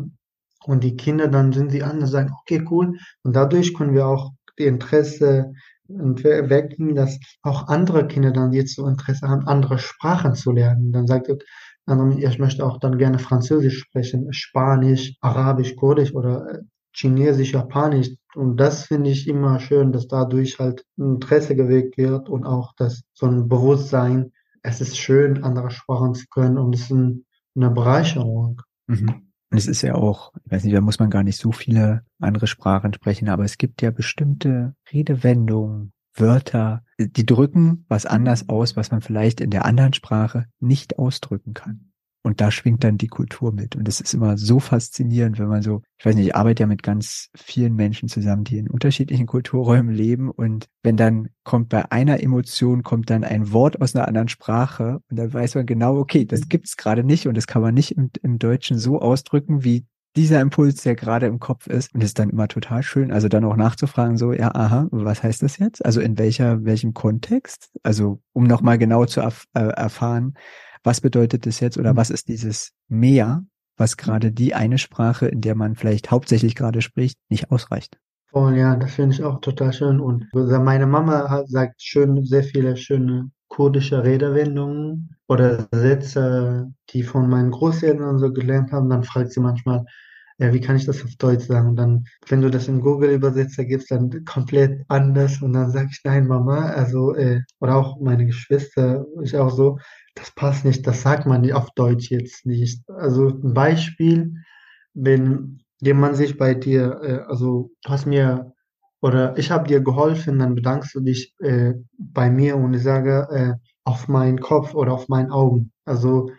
Und die Kinder, dann sind sie an und sagen, okay, cool. Und dadurch können wir auch die Interesse wecken, dass auch andere Kinder dann jetzt so Interesse haben, andere Sprachen zu lernen. Dann sagt er, ich möchte auch dann gerne Französisch sprechen, Spanisch, Arabisch, Kurdisch oder äh, Chinesisch, Japanisch. Und das finde ich immer schön, dass dadurch halt Interesse geweckt wird und auch das so ein Bewusstsein, es ist schön, andere Sprachen zu können und es ist ein, eine Bereicherung. Mhm. Und es ist ja auch, ich weiß nicht, da muss man gar nicht so viele andere Sprachen sprechen, aber es gibt ja bestimmte Redewendungen, Wörter, die drücken was anders aus, was man vielleicht in der anderen Sprache nicht ausdrücken kann. Und da schwingt dann die Kultur mit. Und es ist immer so faszinierend, wenn man so, ich weiß nicht, ich arbeite ja mit ganz vielen Menschen zusammen, die in unterschiedlichen Kulturräumen leben. Und wenn dann kommt bei einer Emotion, kommt dann ein Wort aus einer anderen Sprache und dann weiß man genau, okay, das gibt's gerade nicht und das kann man nicht im, im Deutschen so ausdrücken, wie dieser Impuls, der gerade im Kopf ist. Und es ist dann immer total schön, also dann auch nachzufragen, so, ja, aha, was heißt das jetzt? Also in welcher, welchem Kontext? Also um nochmal genau zu erf äh, erfahren, was bedeutet das jetzt oder mhm. was ist dieses mehr, was gerade die eine Sprache, in der man vielleicht hauptsächlich gerade spricht, nicht ausreicht. Oh ja, das finde ich auch total schön. Und meine Mama hat, sagt schön, sehr viele schöne kurdische Redewendungen oder Sätze, die von meinen Großeltern so gelernt haben. Dann fragt sie manchmal, ja, wie kann ich das auf Deutsch sagen? Und dann, wenn du das in Google Übersetzer gibst, dann komplett anders. Und dann sage ich, nein, Mama, also, äh, oder auch meine Geschwister, ich auch so, das passt nicht, das sagt man auf Deutsch jetzt nicht. Also ein Beispiel, wenn jemand sich bei dir, äh, also du hast mir oder ich habe dir geholfen, dann bedankst du dich äh, bei mir und ich sage äh, auf meinen Kopf oder auf meinen Augen. Also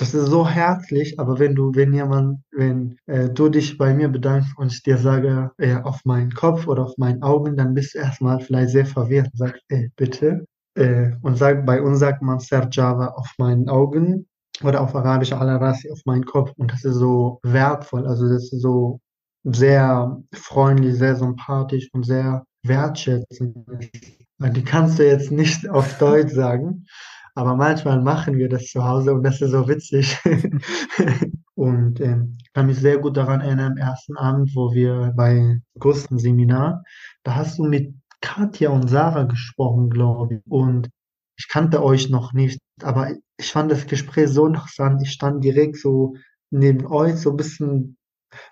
das ist so herzlich, aber wenn du, wenn jemand, wenn äh, du dich bei mir bedankst und ich dir sage, äh, auf meinen Kopf oder auf meinen Augen, dann bist du erstmal vielleicht sehr verwirrt und sagst, ey, bitte. Äh, und sag, bei uns sagt man Serjava auf meinen Augen oder auf Arabisch Al-Rasi auf meinen Kopf. Und das ist so wertvoll, also das ist so sehr freundlich, sehr sympathisch und sehr wertschätzend. Die kannst du jetzt nicht auf Deutsch sagen. Aber manchmal machen wir das zu Hause und das ist so witzig. (laughs) und ähm, ich kann mich sehr gut daran erinnern, am ersten Abend, wo wir bei Gusten Seminar, da hast du mit Katja und Sarah gesprochen, glaube ich. Und ich kannte euch noch nicht, aber ich fand das Gespräch so interessant. Ich stand direkt so neben euch, so ein bisschen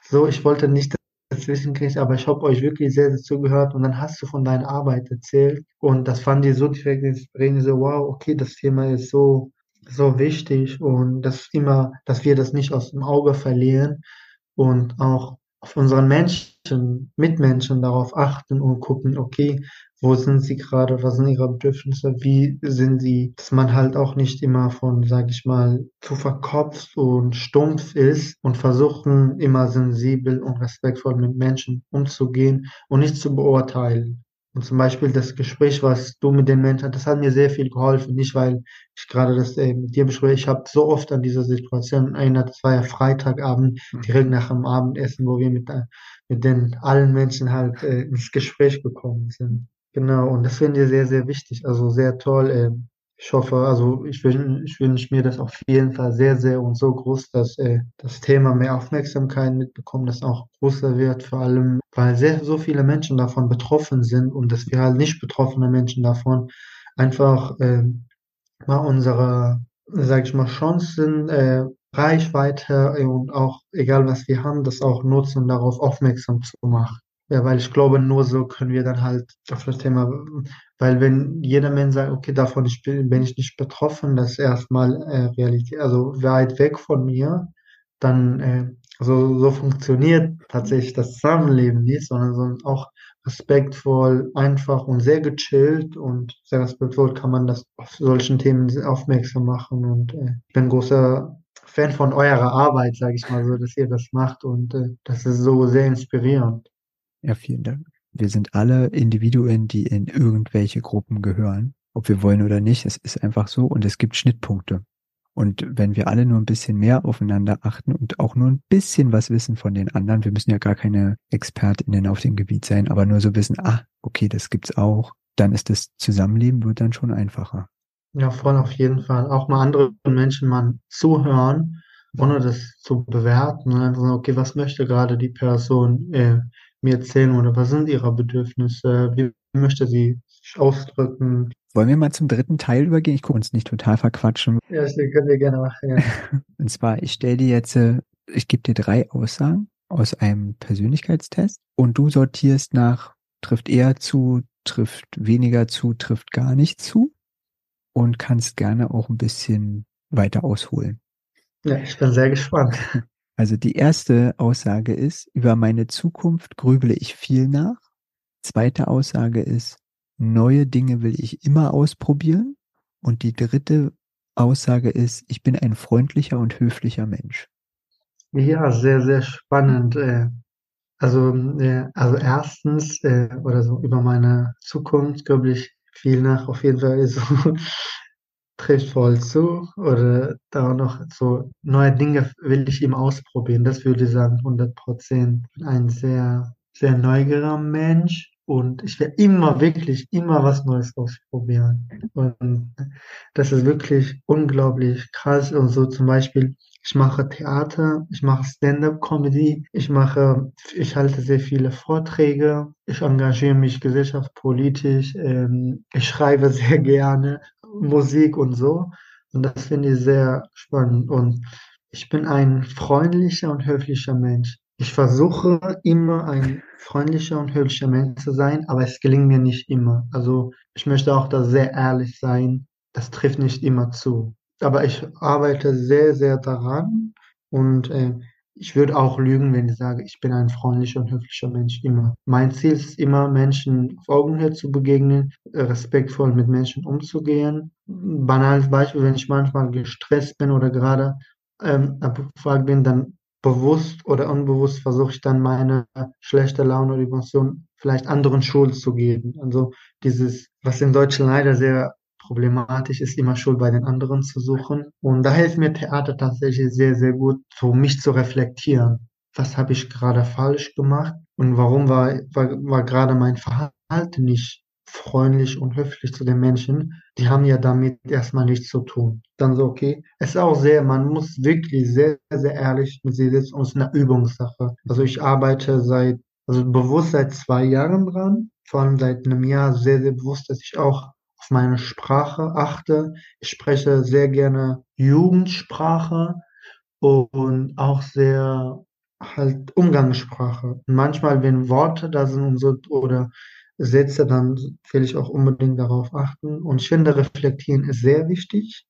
so, ich wollte nicht dazwischen kriegen, aber ich habe euch wirklich sehr, sehr zugehört und dann hast du von deiner Arbeit erzählt und das fand ich so direkt inspirierend, so wow, okay, das Thema ist so, so wichtig und das immer, dass wir das nicht aus dem Auge verlieren und auch auf unseren Menschen, Mitmenschen darauf achten und gucken, okay, wo sind sie gerade, was sind ihre Bedürfnisse, wie sind sie, dass man halt auch nicht immer von, sag ich mal, zu verkopft und stumpf ist und versuchen immer sensibel und respektvoll mit Menschen umzugehen und nicht zu beurteilen. Und zum Beispiel das Gespräch, was du mit den Menschen, das hat mir sehr viel geholfen. Nicht, weil ich gerade das äh, mit dir bespreche. Ich habe so oft an diese Situation erinnert. Das war ja Freitagabend, mhm. direkt nach dem Abendessen, wo wir mit, äh, mit den allen Menschen halt äh, ins Gespräch gekommen sind. Genau, und das finde ich sehr, sehr wichtig. Also sehr toll. Äh, ich hoffe, also ich, wün ich wünsche mir das auf jeden Fall sehr, sehr und so groß, dass äh, das Thema mehr Aufmerksamkeit mitbekommt, dass auch größer wird, vor allem, weil sehr so viele Menschen davon betroffen sind und dass wir halt nicht betroffene Menschen davon einfach äh, mal unsere, sag ich mal, Chancen, äh, Reichweite und auch egal was wir haben, das auch nutzen, darauf aufmerksam zu machen. Ja, weil ich glaube, nur so können wir dann halt auf das Thema, weil wenn jeder Mensch sagt, okay, davon ich bin, bin ich nicht betroffen, das ist erstmal äh, Realität, also weit weg von mir, dann, äh, also so funktioniert tatsächlich das Zusammenleben nicht, sondern, sondern auch respektvoll, einfach und sehr gechillt und sehr respektvoll kann man das auf solchen Themen aufmerksam machen und äh, ich bin großer Fan von eurer Arbeit, sage ich mal so, dass ihr das macht und äh, das ist so sehr inspirierend. Ja, vielen Dank. Wir sind alle Individuen, die in irgendwelche Gruppen gehören, ob wir wollen oder nicht. Es ist einfach so und es gibt Schnittpunkte. Und wenn wir alle nur ein bisschen mehr aufeinander achten und auch nur ein bisschen was wissen von den anderen, wir müssen ja gar keine ExpertInnen auf dem Gebiet sein, aber nur so wissen, ah, okay, das gibt's auch, dann ist das Zusammenleben wird dann schon einfacher. Ja, voll auf jeden Fall. Auch mal anderen Menschen mal zuhören, ohne das zu bewerten und einfach so, okay, was möchte gerade die Person äh, mir erzählen oder was sind ihre Bedürfnisse, wie möchte sie sich ausdrücken. Wollen wir mal zum dritten Teil übergehen? Ich gucke uns nicht total verquatschen. Ja, das können wir gerne machen. Ja. (laughs) Und zwar, ich stelle dir jetzt, äh, ich gebe dir drei Aussagen aus einem Persönlichkeitstest und du sortierst nach, trifft eher zu, trifft weniger zu, trifft gar nicht zu und kannst gerne auch ein bisschen weiter ausholen. Ja, ich bin sehr gespannt. (laughs) Also die erste Aussage ist, über meine Zukunft grübele ich viel nach. Zweite Aussage ist, neue Dinge will ich immer ausprobieren. Und die dritte Aussage ist, ich bin ein freundlicher und höflicher Mensch. Ja, sehr, sehr spannend. Äh, also, äh, also erstens, äh, oder so über meine Zukunft grübel ich viel nach. Auf jeden Fall (laughs) so trifft voll zu oder da noch so neue Dinge will ich ihm ausprobieren. Das würde ich sagen 100 Prozent. Ein sehr, sehr neugieriger Mensch und ich will immer, wirklich immer was Neues ausprobieren. Und das ist wirklich unglaublich krass und so zum Beispiel ich mache Theater, ich mache Stand-up-Comedy, ich mache, ich halte sehr viele Vorträge, ich engagiere mich gesellschaftspolitisch, ähm, ich schreibe (laughs) sehr gerne Musik und so. Und das finde ich sehr spannend. Und ich bin ein freundlicher und höflicher Mensch. Ich versuche immer ein freundlicher und höflicher Mensch zu sein, aber es gelingt mir nicht immer. Also ich möchte auch da sehr ehrlich sein. Das trifft nicht immer zu. Aber ich arbeite sehr, sehr daran und äh, ich würde auch lügen, wenn ich sage, ich bin ein freundlicher und höflicher Mensch immer. Mein Ziel ist immer, Menschen auf Augenhöhe zu begegnen, respektvoll mit Menschen umzugehen. Banales Beispiel, wenn ich manchmal gestresst bin oder gerade ähm, abgefragt bin, dann bewusst oder unbewusst versuche ich dann meine schlechte Laune oder Emotion vielleicht anderen Schuld zu geben. Also dieses, was in Deutschland leider sehr problematisch ist, immer Schuld bei den anderen zu suchen. Und da hilft mir Theater tatsächlich sehr, sehr gut, für mich zu reflektieren. Was habe ich gerade falsch gemacht und warum war, war, war gerade mein Verhalten nicht freundlich und höflich zu den Menschen, die haben ja damit erstmal nichts zu tun. Dann so, okay, es ist auch sehr, man muss wirklich sehr, sehr ehrlich mit sich sitzen und es ist eine Übungssache. Also ich arbeite seit, also bewusst seit zwei Jahren dran, vor allem seit einem Jahr sehr, sehr bewusst, dass ich auch meine Sprache achte. Ich spreche sehr gerne Jugendsprache und auch sehr halt Umgangssprache. Manchmal, wenn Worte da sind und so oder Sätze, dann will ich auch unbedingt darauf achten. Und ich finde, reflektieren ist sehr wichtig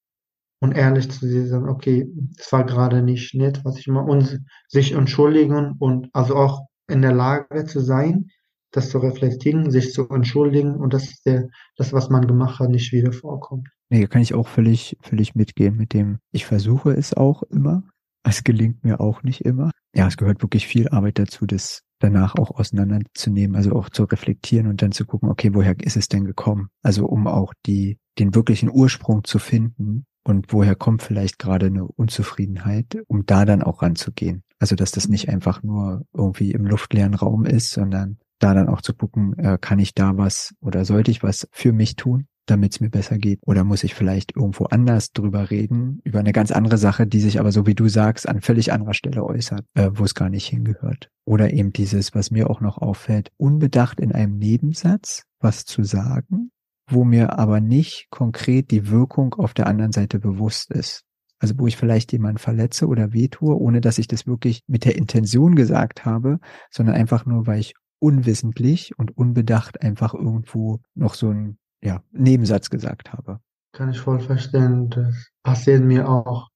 und ehrlich zu sich sagen, okay, es war gerade nicht nett, was ich mache, und sich entschuldigen und also auch in der Lage zu sein, das zu reflektieren, sich zu entschuldigen und dass der, das, was man gemacht hat, nicht wieder vorkommt. Nee, kann ich auch völlig, völlig mitgehen mit dem, ich versuche es auch immer. Es gelingt mir auch nicht immer. Ja, es gehört wirklich viel Arbeit dazu, das danach auch auseinanderzunehmen, also auch zu reflektieren und dann zu gucken, okay, woher ist es denn gekommen? Also um auch die, den wirklichen Ursprung zu finden und woher kommt vielleicht gerade eine Unzufriedenheit, um da dann auch ranzugehen. Also dass das nicht einfach nur irgendwie im luftleeren Raum ist, sondern da dann auch zu gucken, äh, kann ich da was oder sollte ich was für mich tun, damit es mir besser geht? Oder muss ich vielleicht irgendwo anders drüber reden, über eine ganz andere Sache, die sich aber so wie du sagst, an völlig anderer Stelle äußert, äh, wo es gar nicht hingehört? Oder eben dieses, was mir auch noch auffällt, unbedacht in einem Nebensatz was zu sagen, wo mir aber nicht konkret die Wirkung auf der anderen Seite bewusst ist. Also wo ich vielleicht jemanden verletze oder wehtue, ohne dass ich das wirklich mit der Intention gesagt habe, sondern einfach nur, weil ich unwissentlich und unbedacht einfach irgendwo noch so einen ja, Nebensatz gesagt habe. Kann ich voll verstehen. Das passiert mir auch.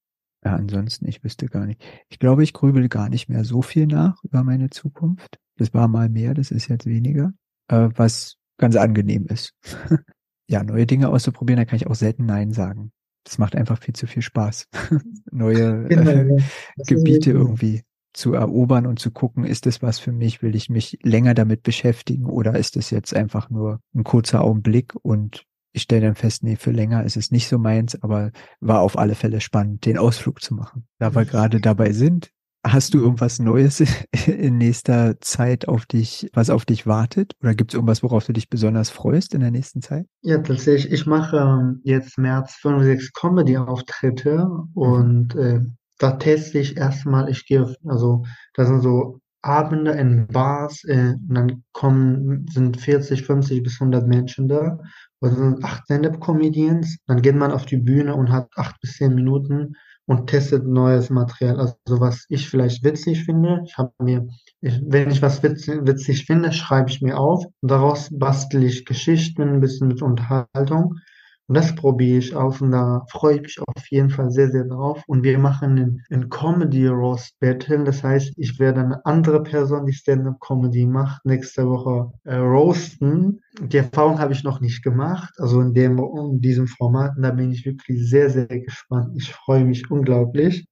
Ja, ansonsten, ich wüsste gar nicht. Ich glaube, ich grübel gar nicht mehr so viel nach über meine Zukunft. Das war mal mehr, das ist jetzt weniger, äh, was ganz angenehm ist. (laughs) ja, neue Dinge auszuprobieren, da kann ich auch selten Nein sagen. Das macht einfach viel zu viel Spaß. (laughs) neue genau, äh, Gebiete irgendwie zu erobern und zu gucken, ist es was für mich, will ich mich länger damit beschäftigen oder ist es jetzt einfach nur ein kurzer Augenblick und ich stelle dann fest, nee, für länger ist es nicht so meins, aber war auf alle Fälle spannend, den Ausflug zu machen. Da wir gerade dabei sind, hast du irgendwas Neues (laughs) in nächster Zeit auf dich, was auf dich wartet? Oder gibt es irgendwas, worauf du dich besonders freust in der nächsten Zeit? Ja, tatsächlich. Ich mache ähm, jetzt März 5, 6 Comedy-Auftritte und äh, da teste ich erstmal, ich gehe, also da sind so Abende in Bars äh, und dann kommen, sind 40, 50 bis 100 Menschen da. Also sind acht Stand-up-Comedians. Dann geht man auf die Bühne und hat acht bis zehn Minuten und testet neues Material. Also was ich vielleicht witzig finde. Ich habe mir, ich, wenn ich was witzig, witzig finde, schreibe ich mir auf. Daraus bastel ich Geschichten, ein bisschen mit Unterhaltung. Und das probiere ich aus und da freue ich mich auf jeden Fall sehr, sehr drauf. Und wir machen ein, Comedy Roast Battle. Das heißt, ich werde eine andere Person, die Stand-up Comedy macht, nächste Woche äh, roasten. Die Erfahrung habe ich noch nicht gemacht, also in dem in diesem Format. Und da bin ich wirklich sehr, sehr gespannt. Ich freue mich unglaublich.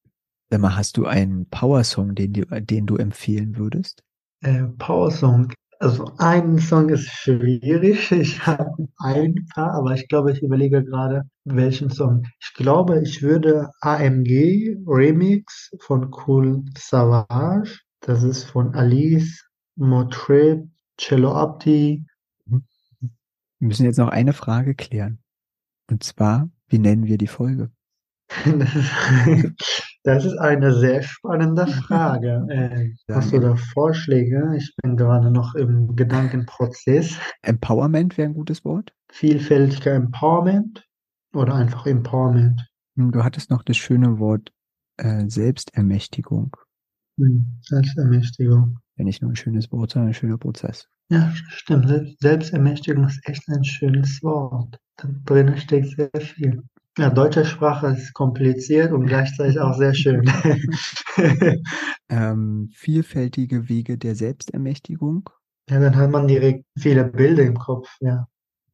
Sag mal, hast du einen Power-Song, den, den du empfehlen würdest? Äh, Power-Song. Also ein Song ist schwierig. (laughs) Ich habe ein paar, aber ich glaube, ich überlege gerade, welchen Song. Ich glaube, ich würde AMG Remix von Cool Savage. Das ist von Alice, Motrip, Cello Abdi. Wir müssen jetzt noch eine Frage klären. Und zwar, wie nennen wir die Folge? (laughs) (laughs) Das ist eine sehr spannende (laughs) Frage. Äh, hast du da Vorschläge? Ich bin gerade noch im Gedankenprozess. Empowerment wäre ein gutes Wort. Vielfältiger Empowerment oder einfach Empowerment? Hm, du hattest noch das schöne Wort äh, Selbstermächtigung. Hm, Selbstermächtigung. Ja, nicht nur ein schönes Wort, sondern ein schöner Prozess. Ja, stimmt. Selbstermächtigung ist echt ein schönes Wort. Da drin steckt sehr viel. Ja, deutsche Sprache ist kompliziert und gleichzeitig auch sehr schön. (laughs) ähm, vielfältige Wege der Selbstermächtigung. Ja, dann hat man direkt viele Bilder im Kopf, ja.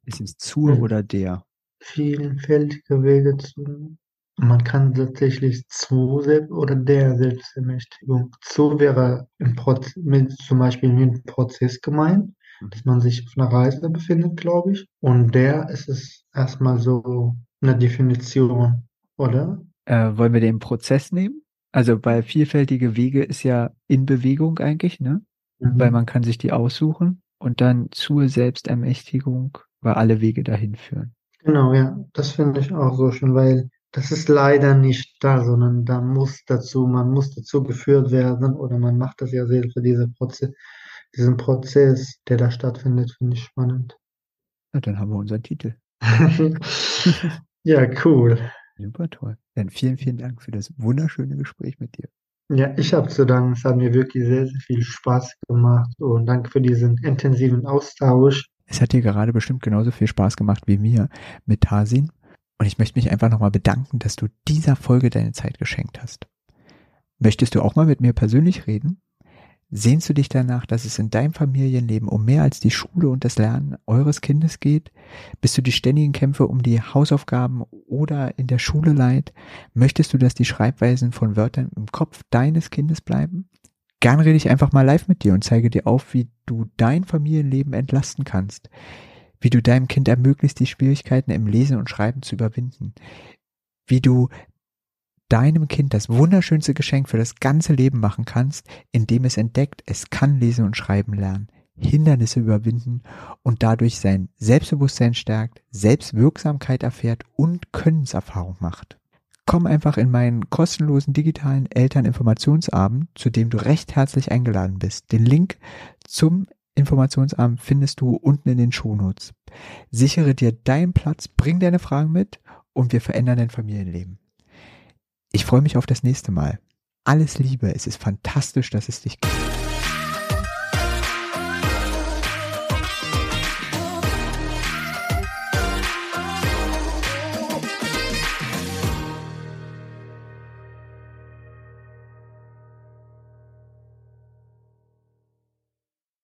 Ist es zur mhm. oder der? Vielfältige Wege zu. Man kann tatsächlich zu oder der Selbstermächtigung. Zu wäre im Proz mit, zum Beispiel mit Prozess gemeint. Dass man sich auf einer Reise befindet, glaube ich. Und der ist es erstmal so eine Definition, oder? Äh, wollen wir den Prozess nehmen? Also bei vielfältige Wege ist ja in Bewegung eigentlich, ne? Mhm. Weil man kann sich die aussuchen und dann zur Selbstermächtigung, weil alle Wege dahin führen. Genau, ja, das finde ich auch so schön, weil das ist leider nicht da, sondern da muss dazu, man muss dazu geführt werden oder man macht das ja selbst für diese Proze diesen Prozess, der da stattfindet, finde ich spannend. Na, dann haben wir unseren Titel. (laughs) Ja, cool. Super toll. Dann vielen, vielen Dank für das wunderschöne Gespräch mit dir. Ja, ich habe zu danken. Es hat mir wirklich sehr, sehr viel Spaß gemacht und danke für diesen intensiven Austausch. Es hat dir gerade bestimmt genauso viel Spaß gemacht wie mir mit Tarsin. Und ich möchte mich einfach nochmal bedanken, dass du dieser Folge deine Zeit geschenkt hast. Möchtest du auch mal mit mir persönlich reden? Sehnst du dich danach, dass es in deinem Familienleben um mehr als die Schule und das Lernen eures Kindes geht? Bist du die ständigen Kämpfe um die Hausaufgaben oder in der Schule leid? Möchtest du, dass die Schreibweisen von Wörtern im Kopf deines Kindes bleiben? Gern rede ich einfach mal live mit dir und zeige dir auf, wie du dein Familienleben entlasten kannst, wie du deinem Kind ermöglicht, die Schwierigkeiten im Lesen und Schreiben zu überwinden, wie du deinem Kind das wunderschönste Geschenk für das ganze Leben machen kannst, indem es entdeckt, es kann lesen und schreiben lernen, Hindernisse überwinden und dadurch sein Selbstbewusstsein stärkt, Selbstwirksamkeit erfährt und Könnenserfahrung macht. Komm einfach in meinen kostenlosen digitalen Elterninformationsabend, zu dem du recht herzlich eingeladen bist. Den Link zum Informationsabend findest du unten in den Shownotes. Sichere dir deinen Platz, bring deine Fragen mit und wir verändern dein Familienleben. Ich freue mich auf das nächste Mal. Alles Liebe, es ist fantastisch, dass es dich gibt.